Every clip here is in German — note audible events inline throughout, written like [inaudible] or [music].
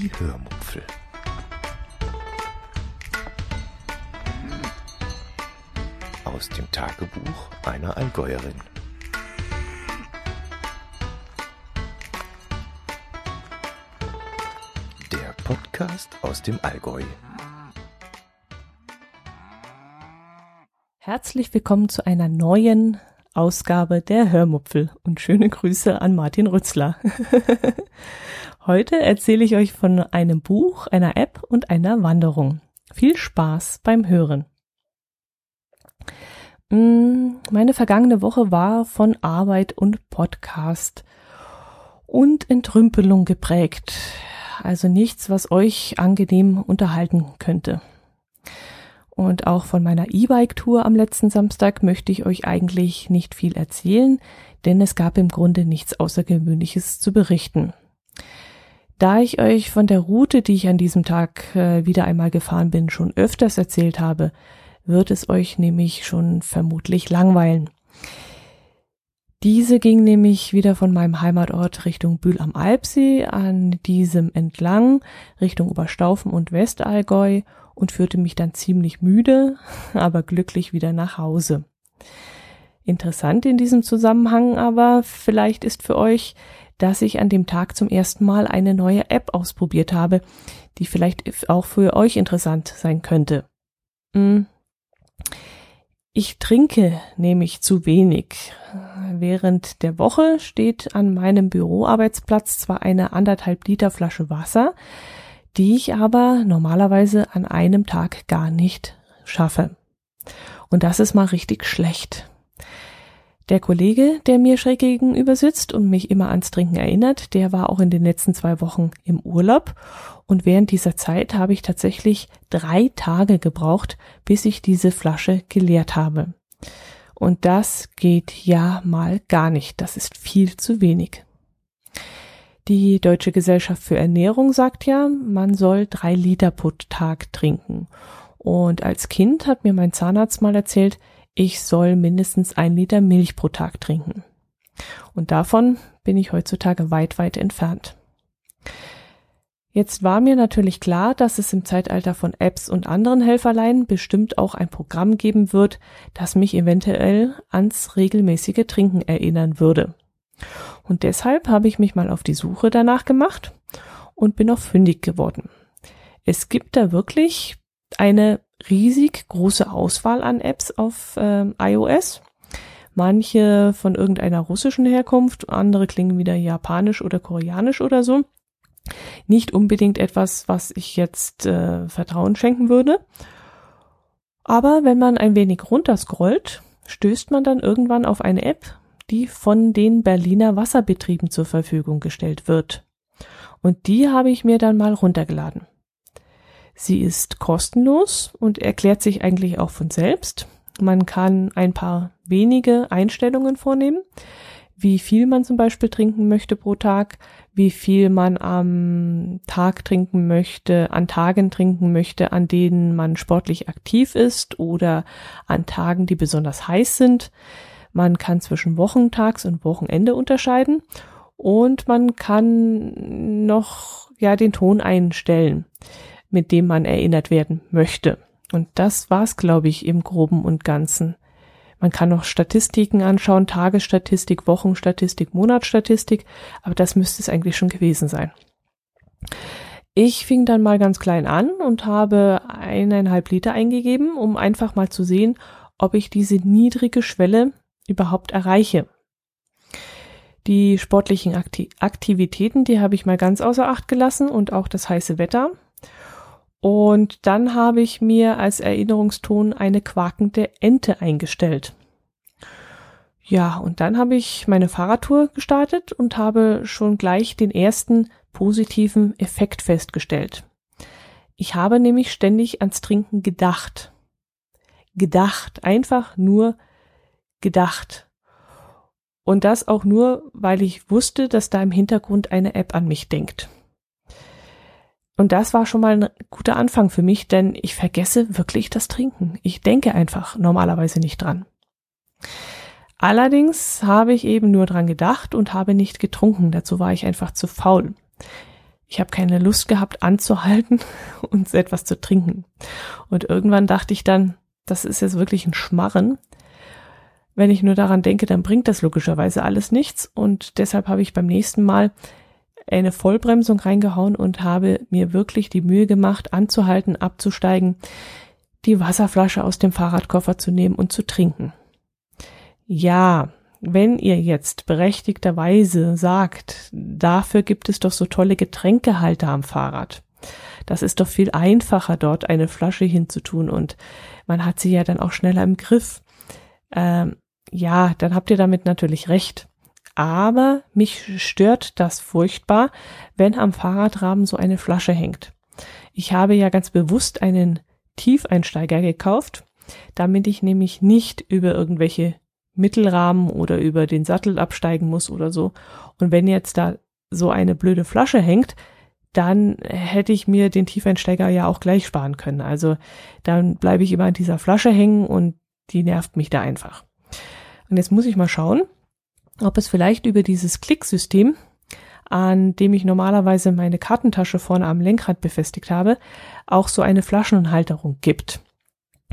Die Hörmupfel. Aus dem Tagebuch einer Allgäuerin. Der Podcast aus dem Allgäu. Herzlich willkommen zu einer neuen Ausgabe der Hörmupfel und schöne Grüße an Martin Rützler. [laughs] Heute erzähle ich euch von einem Buch, einer App und einer Wanderung. Viel Spaß beim Hören. Mm, meine vergangene Woche war von Arbeit und Podcast und Entrümpelung geprägt. Also nichts, was euch angenehm unterhalten könnte. Und auch von meiner E-Bike-Tour am letzten Samstag möchte ich euch eigentlich nicht viel erzählen, denn es gab im Grunde nichts Außergewöhnliches zu berichten. Da ich euch von der Route, die ich an diesem Tag äh, wieder einmal gefahren bin, schon öfters erzählt habe, wird es euch nämlich schon vermutlich langweilen. Diese ging nämlich wieder von meinem Heimatort Richtung Bühl am Alpsee, an diesem entlang Richtung Oberstaufen und Westallgäu und führte mich dann ziemlich müde, [laughs] aber glücklich wieder nach Hause. Interessant in diesem Zusammenhang aber vielleicht ist für euch, dass ich an dem Tag zum ersten Mal eine neue App ausprobiert habe, die vielleicht auch für euch interessant sein könnte. Hm. Ich trinke nämlich zu wenig. Während der Woche steht an meinem Büroarbeitsplatz zwar eine anderthalb Liter Flasche Wasser, die ich aber normalerweise an einem Tag gar nicht schaffe. Und das ist mal richtig schlecht. Der Kollege, der mir schräg gegenüber sitzt und mich immer ans Trinken erinnert, der war auch in den letzten zwei Wochen im Urlaub. Und während dieser Zeit habe ich tatsächlich drei Tage gebraucht, bis ich diese Flasche geleert habe. Und das geht ja mal gar nicht. Das ist viel zu wenig. Die Deutsche Gesellschaft für Ernährung sagt ja, man soll drei Liter pro Tag trinken. Und als Kind hat mir mein Zahnarzt mal erzählt, ich soll mindestens ein Liter Milch pro Tag trinken. Und davon bin ich heutzutage weit, weit entfernt. Jetzt war mir natürlich klar, dass es im Zeitalter von Apps und anderen Helferlein bestimmt auch ein Programm geben wird, das mich eventuell ans regelmäßige Trinken erinnern würde. Und deshalb habe ich mich mal auf die Suche danach gemacht und bin auch fündig geworden. Es gibt da wirklich eine riesig große Auswahl an Apps auf äh, iOS. Manche von irgendeiner russischen Herkunft, andere klingen wieder japanisch oder koreanisch oder so. Nicht unbedingt etwas, was ich jetzt äh, Vertrauen schenken würde. Aber wenn man ein wenig runterscrollt, stößt man dann irgendwann auf eine App, die von den Berliner Wasserbetrieben zur Verfügung gestellt wird. Und die habe ich mir dann mal runtergeladen. Sie ist kostenlos und erklärt sich eigentlich auch von selbst. Man kann ein paar wenige Einstellungen vornehmen, wie viel man zum Beispiel trinken möchte pro Tag, wie viel man am Tag trinken möchte, an Tagen trinken möchte, an denen man sportlich aktiv ist oder an Tagen, die besonders heiß sind. Man kann zwischen Wochentags und Wochenende unterscheiden und man kann noch ja den Ton einstellen mit dem man erinnert werden möchte. Und das war's, glaube ich, im Groben und Ganzen. Man kann noch Statistiken anschauen, Tagesstatistik, Wochenstatistik, Monatsstatistik, aber das müsste es eigentlich schon gewesen sein. Ich fing dann mal ganz klein an und habe eineinhalb Liter eingegeben, um einfach mal zu sehen, ob ich diese niedrige Schwelle überhaupt erreiche. Die sportlichen Aktivitäten, die habe ich mal ganz außer Acht gelassen und auch das heiße Wetter. Und dann habe ich mir als Erinnerungston eine quakende Ente eingestellt. Ja, und dann habe ich meine Fahrradtour gestartet und habe schon gleich den ersten positiven Effekt festgestellt. Ich habe nämlich ständig ans Trinken gedacht. Gedacht, einfach nur gedacht. Und das auch nur, weil ich wusste, dass da im Hintergrund eine App an mich denkt. Und das war schon mal ein guter Anfang für mich, denn ich vergesse wirklich das Trinken. Ich denke einfach normalerweise nicht dran. Allerdings habe ich eben nur dran gedacht und habe nicht getrunken. Dazu war ich einfach zu faul. ich habe keine Lust gehabt anzuhalten [laughs] und etwas zu trinken. Und irgendwann dachte ich dann, das ist jetzt wirklich ein Schmarren. Wenn ich nur daran denke, dann bringt das logischerweise alles nichts. Und deshalb habe ich beim nächsten Mal eine Vollbremsung reingehauen und habe mir wirklich die Mühe gemacht, anzuhalten, abzusteigen, die Wasserflasche aus dem Fahrradkoffer zu nehmen und zu trinken. Ja, wenn ihr jetzt berechtigterweise sagt, dafür gibt es doch so tolle Getränkehalter am Fahrrad. Das ist doch viel einfacher, dort eine Flasche hinzutun und man hat sie ja dann auch schneller im Griff. Ähm, ja, dann habt ihr damit natürlich recht. Aber mich stört das furchtbar, wenn am Fahrradrahmen so eine Flasche hängt. Ich habe ja ganz bewusst einen Tiefeinsteiger gekauft, damit ich nämlich nicht über irgendwelche Mittelrahmen oder über den Sattel absteigen muss oder so. Und wenn jetzt da so eine blöde Flasche hängt, dann hätte ich mir den Tiefeinsteiger ja auch gleich sparen können. Also dann bleibe ich immer an dieser Flasche hängen und die nervt mich da einfach. Und jetzt muss ich mal schauen, ob es vielleicht über dieses Klicksystem, an dem ich normalerweise meine Kartentasche vorne am Lenkrad befestigt habe, auch so eine Flaschenhalterung gibt.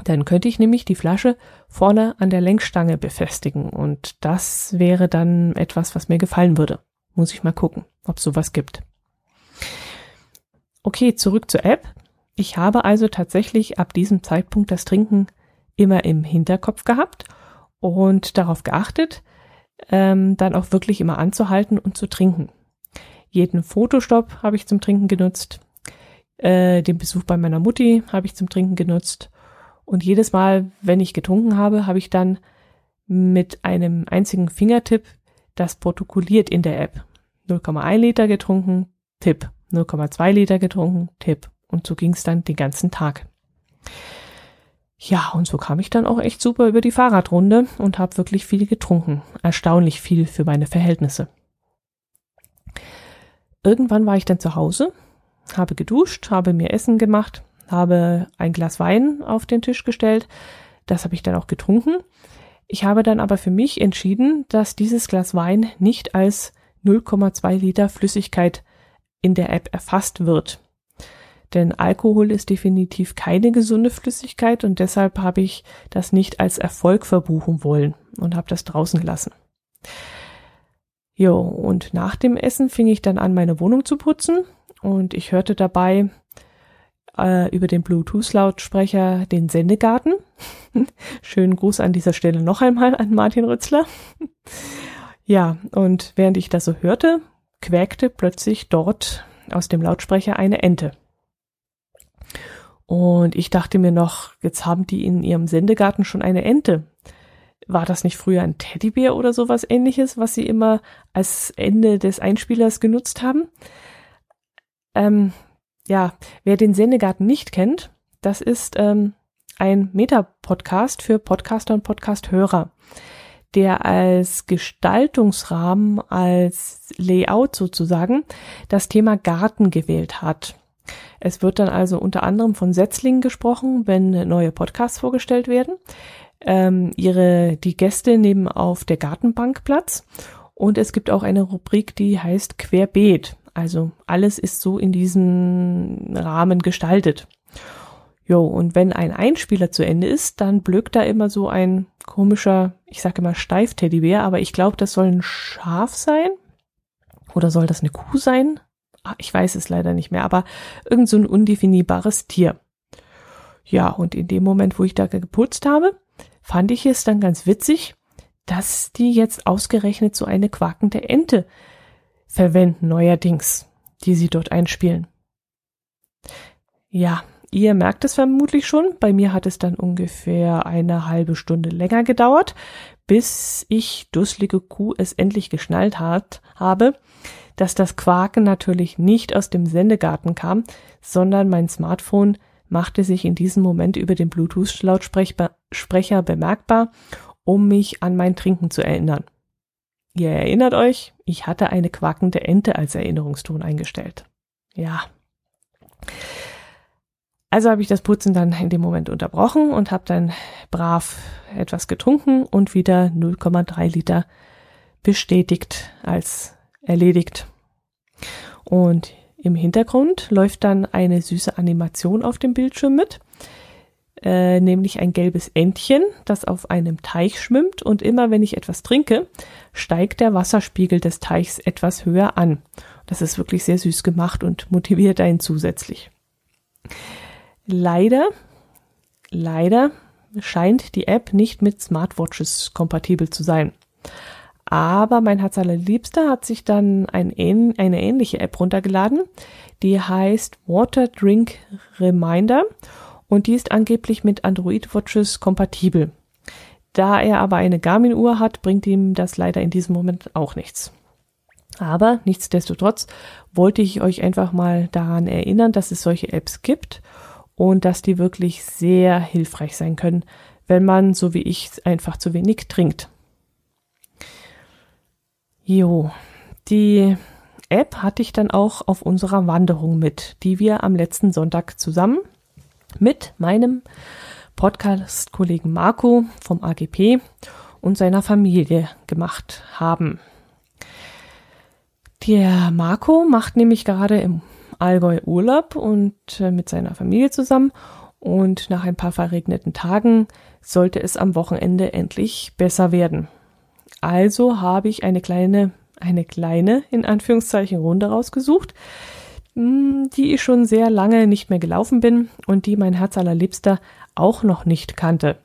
Dann könnte ich nämlich die Flasche vorne an der Lenkstange befestigen und das wäre dann etwas, was mir gefallen würde. Muss ich mal gucken, ob sowas gibt. Okay, zurück zur App. Ich habe also tatsächlich ab diesem Zeitpunkt das Trinken immer im Hinterkopf gehabt und darauf geachtet, ähm, dann auch wirklich immer anzuhalten und zu trinken. Jeden Fotostopp habe ich zum Trinken genutzt. Äh, den Besuch bei meiner Mutti habe ich zum Trinken genutzt und jedes Mal, wenn ich getrunken habe, habe ich dann mit einem einzigen Fingertipp das protokolliert in der App. 0,1 Liter getrunken, Tipp. 0,2 Liter getrunken, Tipp. Und so ging es dann den ganzen Tag. Ja, und so kam ich dann auch echt super über die Fahrradrunde und habe wirklich viel getrunken. Erstaunlich viel für meine Verhältnisse. Irgendwann war ich dann zu Hause, habe geduscht, habe mir Essen gemacht, habe ein Glas Wein auf den Tisch gestellt. Das habe ich dann auch getrunken. Ich habe dann aber für mich entschieden, dass dieses Glas Wein nicht als 0,2 Liter Flüssigkeit in der App erfasst wird. Denn Alkohol ist definitiv keine gesunde Flüssigkeit und deshalb habe ich das nicht als Erfolg verbuchen wollen und habe das draußen gelassen. Jo, und nach dem Essen fing ich dann an, meine Wohnung zu putzen und ich hörte dabei äh, über den Bluetooth-Lautsprecher den Sendegarten. [laughs] Schönen Gruß an dieser Stelle noch einmal an Martin Rützler. [laughs] ja, und während ich das so hörte, quäkte plötzlich dort aus dem Lautsprecher eine Ente. Und ich dachte mir noch, jetzt haben die in ihrem Sendegarten schon eine Ente. War das nicht früher ein Teddybär oder sowas ähnliches, was sie immer als Ende des Einspielers genutzt haben? Ähm, ja, wer den Sendegarten nicht kennt, das ist ähm, ein Meta-Podcast für Podcaster und Podcast-Hörer, der als Gestaltungsrahmen, als Layout sozusagen das Thema Garten gewählt hat. Es wird dann also unter anderem von Setzlingen gesprochen, wenn neue Podcasts vorgestellt werden. Ähm, ihre, die Gäste nehmen auf der Gartenbank Platz und es gibt auch eine Rubrik, die heißt Querbeet. Also alles ist so in diesem Rahmen gestaltet. Jo, und wenn ein Einspieler zu Ende ist, dann blökt da immer so ein komischer, ich sage immer Steif-Teddybär, aber ich glaube, das soll ein Schaf sein. Oder soll das eine Kuh sein? Ach, ich weiß es leider nicht mehr, aber irgend so ein undefinierbares Tier. Ja, und in dem Moment, wo ich da geputzt habe, fand ich es dann ganz witzig, dass die jetzt ausgerechnet so eine quakende Ente verwenden neuerdings, die sie dort einspielen. Ja, ihr merkt es vermutlich schon, bei mir hat es dann ungefähr eine halbe Stunde länger gedauert, bis ich dusselige Kuh es endlich geschnallt hat, habe, dass das Quaken natürlich nicht aus dem Sendegarten kam, sondern mein Smartphone machte sich in diesem Moment über den Bluetooth-Lautsprecher bemerkbar, um mich an mein Trinken zu erinnern. Ihr erinnert euch, ich hatte eine quakende Ente als Erinnerungston eingestellt. Ja. Also habe ich das Putzen dann in dem Moment unterbrochen und habe dann brav etwas getrunken und wieder 0,3 Liter bestätigt als erledigt. Und Im Hintergrund läuft dann eine süße Animation auf dem Bildschirm mit, äh, nämlich ein gelbes Entchen, das auf einem Teich schwimmt und immer wenn ich etwas trinke, steigt der Wasserspiegel des Teichs etwas höher an. Das ist wirklich sehr süß gemacht und [laughs] motiviert einen zusätzlich. Leider, leider scheint die App nicht mit Smartwatches kompatibel zu sein. Aber mein Herz allerliebster hat sich dann ein, eine ähnliche App runtergeladen, die heißt Water Drink Reminder und die ist angeblich mit Android Watches kompatibel. Da er aber eine Garmin-Uhr hat, bringt ihm das leider in diesem Moment auch nichts. Aber nichtsdestotrotz wollte ich euch einfach mal daran erinnern, dass es solche Apps gibt und dass die wirklich sehr hilfreich sein können, wenn man, so wie ich, einfach zu wenig trinkt. Jo, die App hatte ich dann auch auf unserer Wanderung mit, die wir am letzten Sonntag zusammen mit meinem Podcast-Kollegen Marco vom AGP und seiner Familie gemacht haben. Der Marco macht nämlich gerade im Allgäu Urlaub und äh, mit seiner Familie zusammen und nach ein paar verregneten Tagen sollte es am Wochenende endlich besser werden. Also habe ich eine kleine, eine kleine, in Anführungszeichen, Runde rausgesucht, hm, die ich schon sehr lange nicht mehr gelaufen bin und die mein Herz allerliebster auch noch nicht kannte.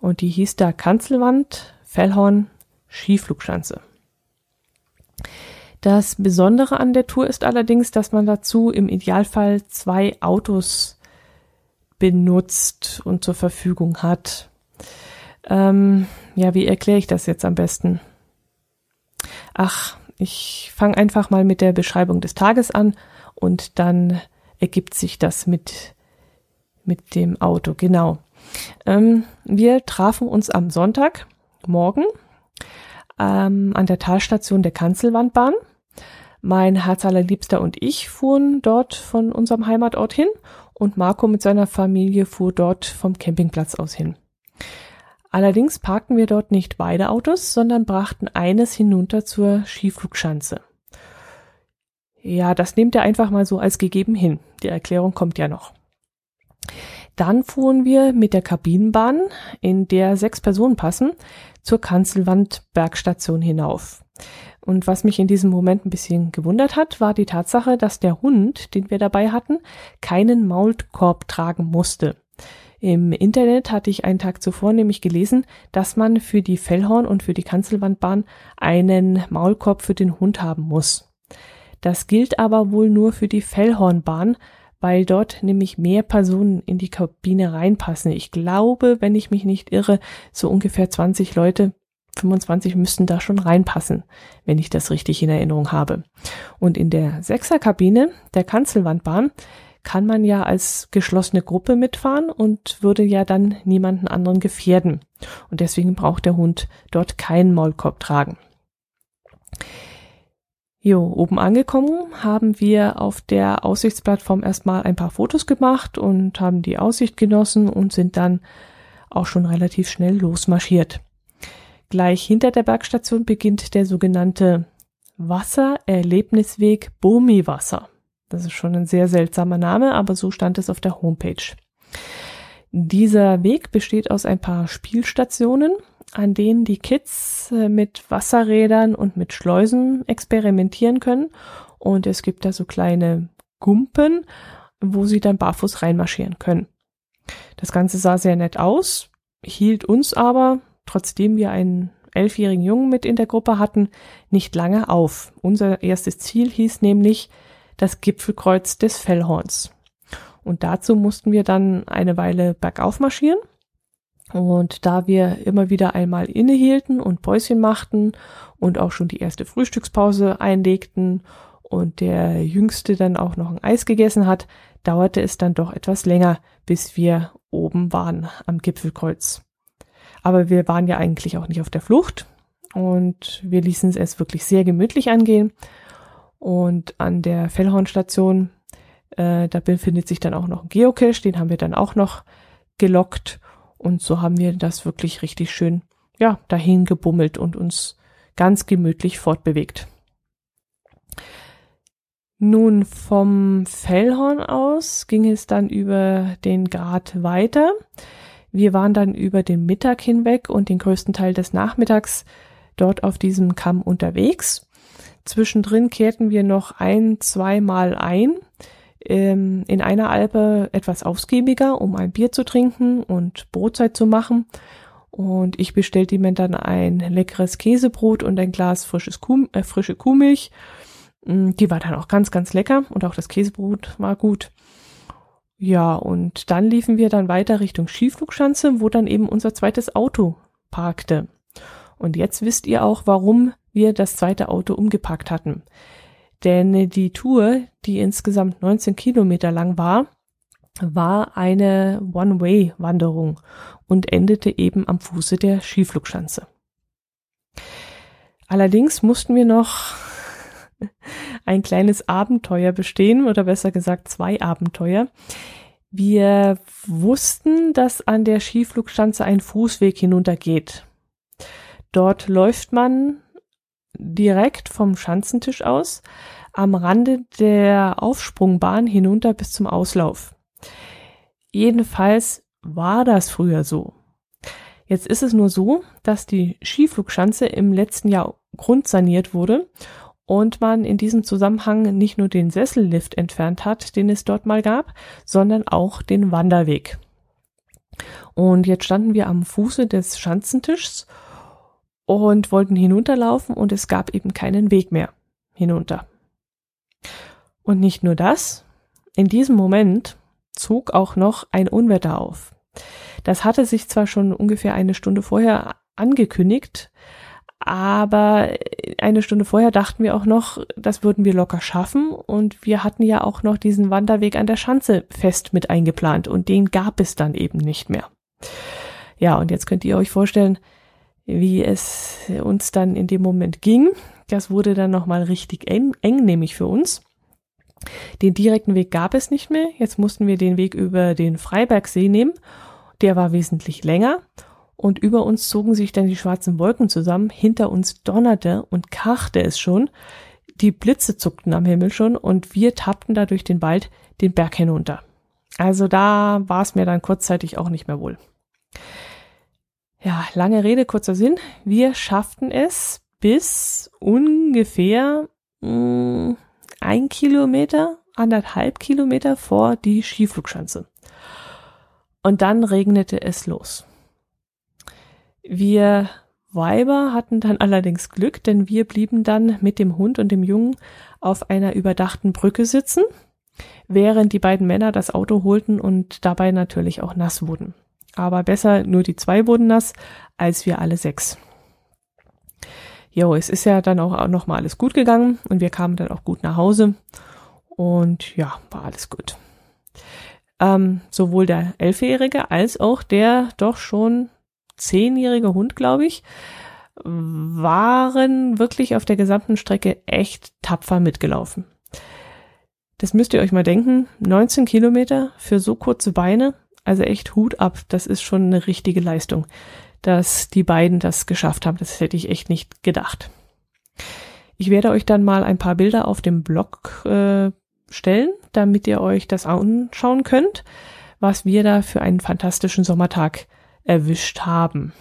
Und die hieß da Kanzelwand, Fellhorn, Skiflugschanze. Das Besondere an der Tour ist allerdings, dass man dazu im Idealfall zwei Autos benutzt und zur Verfügung hat. Ähm, ja, wie erkläre ich das jetzt am besten? Ach, ich fange einfach mal mit der Beschreibung des Tages an und dann ergibt sich das mit, mit dem Auto. Genau. Ähm, wir trafen uns am Sonntag morgen ähm, an der Talstation der Kanzelwandbahn. Mein Herz allerliebster und ich fuhren dort von unserem Heimatort hin und Marco mit seiner Familie fuhr dort vom Campingplatz aus hin. Allerdings parkten wir dort nicht beide Autos, sondern brachten eines hinunter zur Skiflugschanze. Ja, das nehmt ihr einfach mal so als gegeben hin. Die Erklärung kommt ja noch. Dann fuhren wir mit der Kabinenbahn, in der sechs Personen passen, zur Kanzelwand Bergstation hinauf. Und was mich in diesem Moment ein bisschen gewundert hat, war die Tatsache, dass der Hund, den wir dabei hatten, keinen Maulkorb tragen musste. Im Internet hatte ich einen Tag zuvor nämlich gelesen, dass man für die Fellhorn und für die Kanzelwandbahn einen Maulkorb für den Hund haben muss. Das gilt aber wohl nur für die Fellhornbahn, weil dort nämlich mehr Personen in die Kabine reinpassen. Ich glaube, wenn ich mich nicht irre, so ungefähr 20 Leute, 25 müssten da schon reinpassen, wenn ich das richtig in Erinnerung habe. Und in der Sechserkabine der Kanzelwandbahn kann man ja als geschlossene Gruppe mitfahren und würde ja dann niemanden anderen gefährden. Und deswegen braucht der Hund dort keinen Maulkorb tragen. Jo, oben angekommen haben wir auf der Aussichtsplattform erstmal ein paar Fotos gemacht und haben die Aussicht genossen und sind dann auch schon relativ schnell losmarschiert. Gleich hinter der Bergstation beginnt der sogenannte Wassererlebnisweg Bomi-Wasser. Das ist schon ein sehr seltsamer Name, aber so stand es auf der Homepage. Dieser Weg besteht aus ein paar Spielstationen, an denen die Kids äh, mit Wasserrädern und mit Schleusen experimentieren können. Und es gibt da so kleine Gumpen, wo sie dann barfuß reinmarschieren können. Das Ganze sah sehr nett aus, hielt uns aber, trotzdem wir einen elfjährigen Jungen mit in der Gruppe hatten, nicht lange auf. Unser erstes Ziel hieß nämlich das Gipfelkreuz des Fellhorns. Und dazu mussten wir dann eine Weile bergauf marschieren. Und da wir immer wieder einmal innehielten und Päuschen machten und auch schon die erste Frühstückspause einlegten und der Jüngste dann auch noch ein Eis gegessen hat, dauerte es dann doch etwas länger, bis wir oben waren am Gipfelkreuz. Aber wir waren ja eigentlich auch nicht auf der Flucht und wir ließen es wirklich sehr gemütlich angehen und an der Fellhornstation, äh, da befindet sich dann auch noch ein Geocache, den haben wir dann auch noch gelockt. Und so haben wir das wirklich richtig schön, ja, dahin gebummelt und uns ganz gemütlich fortbewegt. Nun, vom Fellhorn aus ging es dann über den Grat weiter. Wir waren dann über den Mittag hinweg und den größten Teil des Nachmittags dort auf diesem Kamm unterwegs. Zwischendrin kehrten wir noch ein, zweimal ein. Ähm, in einer Alpe etwas ausgiebiger, um ein Bier zu trinken und Brotzeit zu machen. Und ich bestellte mir dann ein leckeres Käsebrot und ein Glas frisches Kuh, äh, frische Kuhmilch. Mm, die war dann auch ganz, ganz lecker und auch das Käsebrot war gut. Ja, und dann liefen wir dann weiter Richtung Skiflugschanze, wo dann eben unser zweites Auto parkte. Und jetzt wisst ihr auch, warum wir das zweite Auto umgepackt hatten. Denn die Tour, die insgesamt 19 Kilometer lang war, war eine One-Way-Wanderung und endete eben am Fuße der Skiflugschanze. Allerdings mussten wir noch [laughs] ein kleines Abenteuer bestehen oder besser gesagt zwei Abenteuer. Wir wussten, dass an der Skiflugschanze ein Fußweg hinuntergeht. Dort läuft man direkt vom Schanzentisch aus am Rande der Aufsprungbahn hinunter bis zum Auslauf. Jedenfalls war das früher so. Jetzt ist es nur so, dass die Skiflugschanze im letzten Jahr grundsaniert wurde und man in diesem Zusammenhang nicht nur den Sessellift entfernt hat, den es dort mal gab, sondern auch den Wanderweg. Und jetzt standen wir am Fuße des Schanzentischs und wollten hinunterlaufen und es gab eben keinen Weg mehr hinunter. Und nicht nur das, in diesem Moment zog auch noch ein Unwetter auf. Das hatte sich zwar schon ungefähr eine Stunde vorher angekündigt, aber eine Stunde vorher dachten wir auch noch, das würden wir locker schaffen. Und wir hatten ja auch noch diesen Wanderweg an der Schanze fest mit eingeplant. Und den gab es dann eben nicht mehr. Ja, und jetzt könnt ihr euch vorstellen, wie es uns dann in dem Moment ging. Das wurde dann nochmal richtig eng, eng, nämlich für uns. Den direkten Weg gab es nicht mehr. Jetzt mussten wir den Weg über den Freibergsee nehmen. Der war wesentlich länger und über uns zogen sich dann die schwarzen Wolken zusammen, hinter uns donnerte und krachte es schon, die Blitze zuckten am Himmel schon und wir tappten da durch den Wald den Berg hinunter. Also da war es mir dann kurzzeitig auch nicht mehr wohl. Ja, lange Rede, kurzer Sinn. Wir schafften es bis ungefähr mh, mm, ein Kilometer, anderthalb Kilometer vor die Skiflugschanze. Und dann regnete es los. Wir Weiber hatten dann allerdings Glück, denn wir blieben dann mit dem Hund und dem Jungen auf einer überdachten Brücke sitzen, während die beiden Männer das Auto holten und dabei natürlich auch nass wurden. Aber besser nur die zwei wurden nass, als wir alle sechs. Jo, es ist ja dann auch noch mal alles gut gegangen und wir kamen dann auch gut nach Hause und ja, war alles gut. Ähm, sowohl der Elfjährige als auch der doch schon zehnjährige Hund, glaube ich, waren wirklich auf der gesamten Strecke echt tapfer mitgelaufen. Das müsst ihr euch mal denken. 19 Kilometer für so kurze Beine. Also echt Hut ab. Das ist schon eine richtige Leistung, dass die beiden das geschafft haben. Das hätte ich echt nicht gedacht. Ich werde euch dann mal ein paar Bilder auf dem Blog äh, stellen, damit ihr euch das anschauen könnt, was wir da für einen fantastischen Sommertag erwischt haben.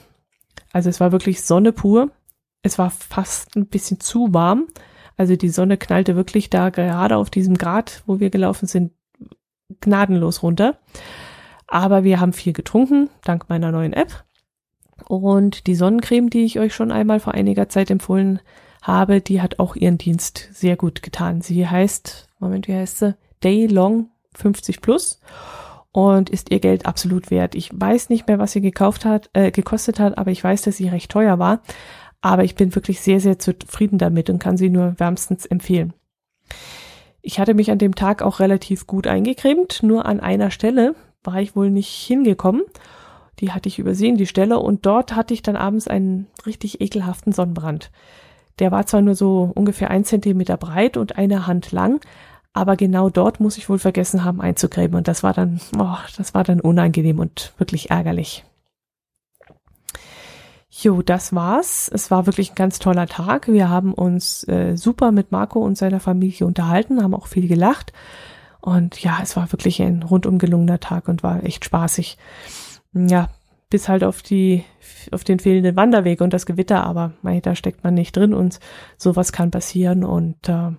Also es war wirklich Sonne pur. Es war fast ein bisschen zu warm. Also die Sonne knallte wirklich da gerade auf diesem Grad, wo wir gelaufen sind, gnadenlos runter. Aber wir haben viel getrunken, dank meiner neuen App. Und die Sonnencreme, die ich euch schon einmal vor einiger Zeit empfohlen habe, die hat auch ihren Dienst sehr gut getan. Sie heißt, Moment, wie heißt sie? Day Long 50 Plus und ist ihr Geld absolut wert. Ich weiß nicht mehr, was sie gekauft hat, äh, gekostet hat, aber ich weiß, dass sie recht teuer war. Aber ich bin wirklich sehr, sehr zufrieden damit und kann sie nur wärmstens empfehlen. Ich hatte mich an dem Tag auch relativ gut eingecremt, nur an einer Stelle war ich wohl nicht hingekommen. Die hatte ich übersehen, die Stelle, und dort hatte ich dann abends einen richtig ekelhaften Sonnenbrand. Der war zwar nur so ungefähr ein Zentimeter breit und eine Hand lang, aber genau dort muss ich wohl vergessen haben einzugräben und das war dann, oh, das war dann unangenehm und wirklich ärgerlich. Jo, das war's. Es war wirklich ein ganz toller Tag. Wir haben uns äh, super mit Marco und seiner Familie unterhalten, haben auch viel gelacht. Und ja, es war wirklich ein rundum gelungener Tag und war echt spaßig. Ja, bis halt auf die, auf den fehlenden Wanderweg und das Gewitter, aber mei, da steckt man nicht drin und sowas kann passieren und äh,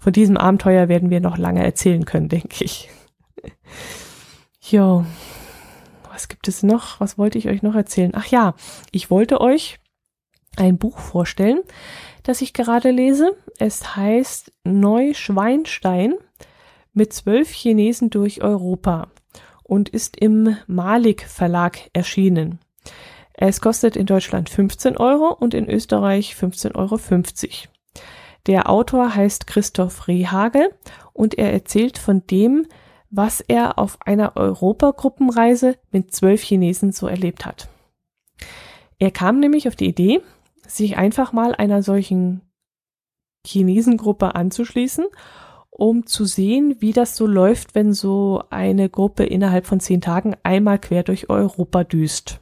von diesem Abenteuer werden wir noch lange erzählen können, [laughs] denke ich. jo, was gibt es noch? Was wollte ich euch noch erzählen? Ach ja, ich wollte euch ein Buch vorstellen, das ich gerade lese. Es heißt Neuschweinstein mit zwölf Chinesen durch Europa und ist im Malik Verlag erschienen. Es kostet in Deutschland 15 Euro und in Österreich 15,50 Euro. Der Autor heißt Christoph Rehagel und er erzählt von dem, was er auf einer Europagruppenreise mit zwölf Chinesen so erlebt hat. Er kam nämlich auf die Idee, sich einfach mal einer solchen Chinesengruppe anzuschließen, um zu sehen, wie das so läuft, wenn so eine Gruppe innerhalb von zehn Tagen einmal quer durch Europa düst.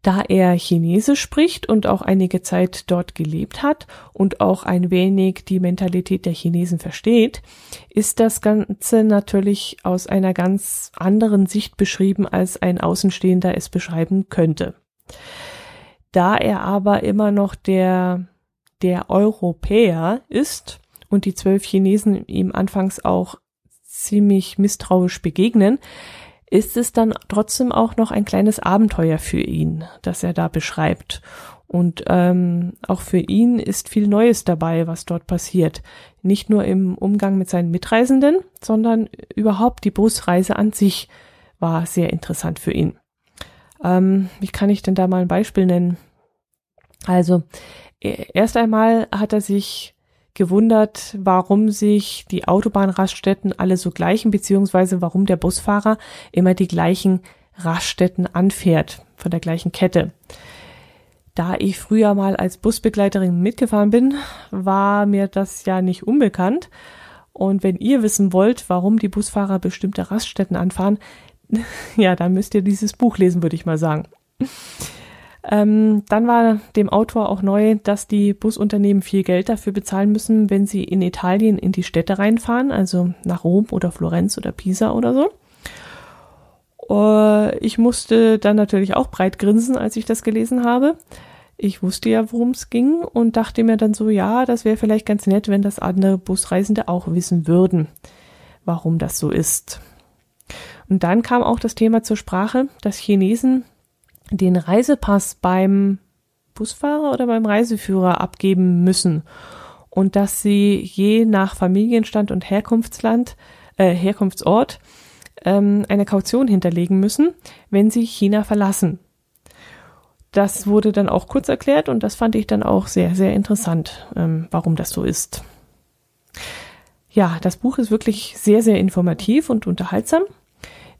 Da er Chinesisch spricht und auch einige Zeit dort gelebt hat und auch ein wenig die Mentalität der Chinesen versteht, ist das Ganze natürlich aus einer ganz anderen Sicht beschrieben, als ein Außenstehender es beschreiben könnte. Da er aber immer noch der, der Europäer ist und die zwölf Chinesen ihm anfangs auch ziemlich misstrauisch begegnen, ist es dann trotzdem auch noch ein kleines Abenteuer für ihn, das er da beschreibt. Und ähm, auch für ihn ist viel Neues dabei, was dort passiert. Nicht nur im Umgang mit seinen Mitreisenden, sondern überhaupt die Busreise an sich war sehr interessant für ihn. Ähm, wie kann ich denn da mal ein Beispiel nennen? Also, e, erst einmal hat er sich gewundert, warum sich die Autobahnraststätten alle so gleichen, beziehungsweise warum der Busfahrer immer die gleichen Raststätten anfährt, von der gleichen Kette. Da ich früher mal als Busbegleiterin mitgefahren bin, war mir das ja nicht unbekannt. Und wenn ihr wissen wollt, warum die Busfahrer bestimmte Raststätten anfahren, [laughs] ja, dann müsst ihr dieses Buch lesen, würde ich mal sagen. Ähm, dann war dem Autor auch neu, dass die Busunternehmen viel Geld dafür bezahlen müssen, wenn sie in Italien in die Städte reinfahren, also nach Rom oder Florenz oder Pisa oder so. Uh, ich musste dann natürlich auch breit grinsen, als ich das gelesen habe. Ich wusste ja, worum es ging und dachte mir dann so, ja, das wäre vielleicht ganz nett, wenn das andere Busreisende auch wissen würden, warum das so ist. Und dann kam auch das Thema zur Sprache, dass Chinesen den Reisepass beim Busfahrer oder beim Reiseführer abgeben müssen und dass sie je nach Familienstand und Herkunftsland, äh, Herkunftsort ähm, eine Kaution hinterlegen müssen, wenn sie China verlassen. Das wurde dann auch kurz erklärt und das fand ich dann auch sehr, sehr interessant, ähm, warum das so ist. Ja, das Buch ist wirklich sehr, sehr informativ und unterhaltsam.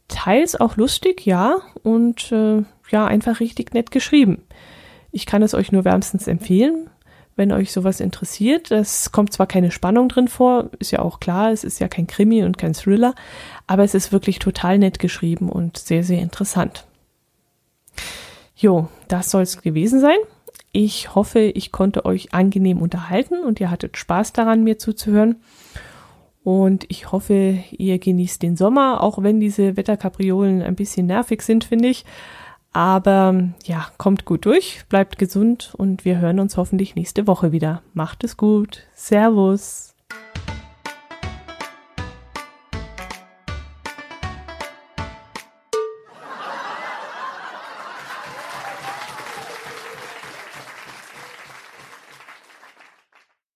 Teils auch lustig, ja, und äh, ja, einfach richtig nett geschrieben. Ich kann es euch nur wärmstens empfehlen, wenn euch sowas interessiert. Es kommt zwar keine Spannung drin vor, ist ja auch klar, es ist ja kein Krimi und kein Thriller, aber es ist wirklich total nett geschrieben und sehr, sehr interessant. Jo, das soll es gewesen sein. Ich hoffe, ich konnte euch angenehm unterhalten und ihr hattet Spaß daran, mir zuzuhören. Und ich hoffe, ihr genießt den Sommer, auch wenn diese Wetterkapriolen ein bisschen nervig sind, finde ich. Aber ja, kommt gut durch, bleibt gesund und wir hören uns hoffentlich nächste Woche wieder. Macht es gut. Servus.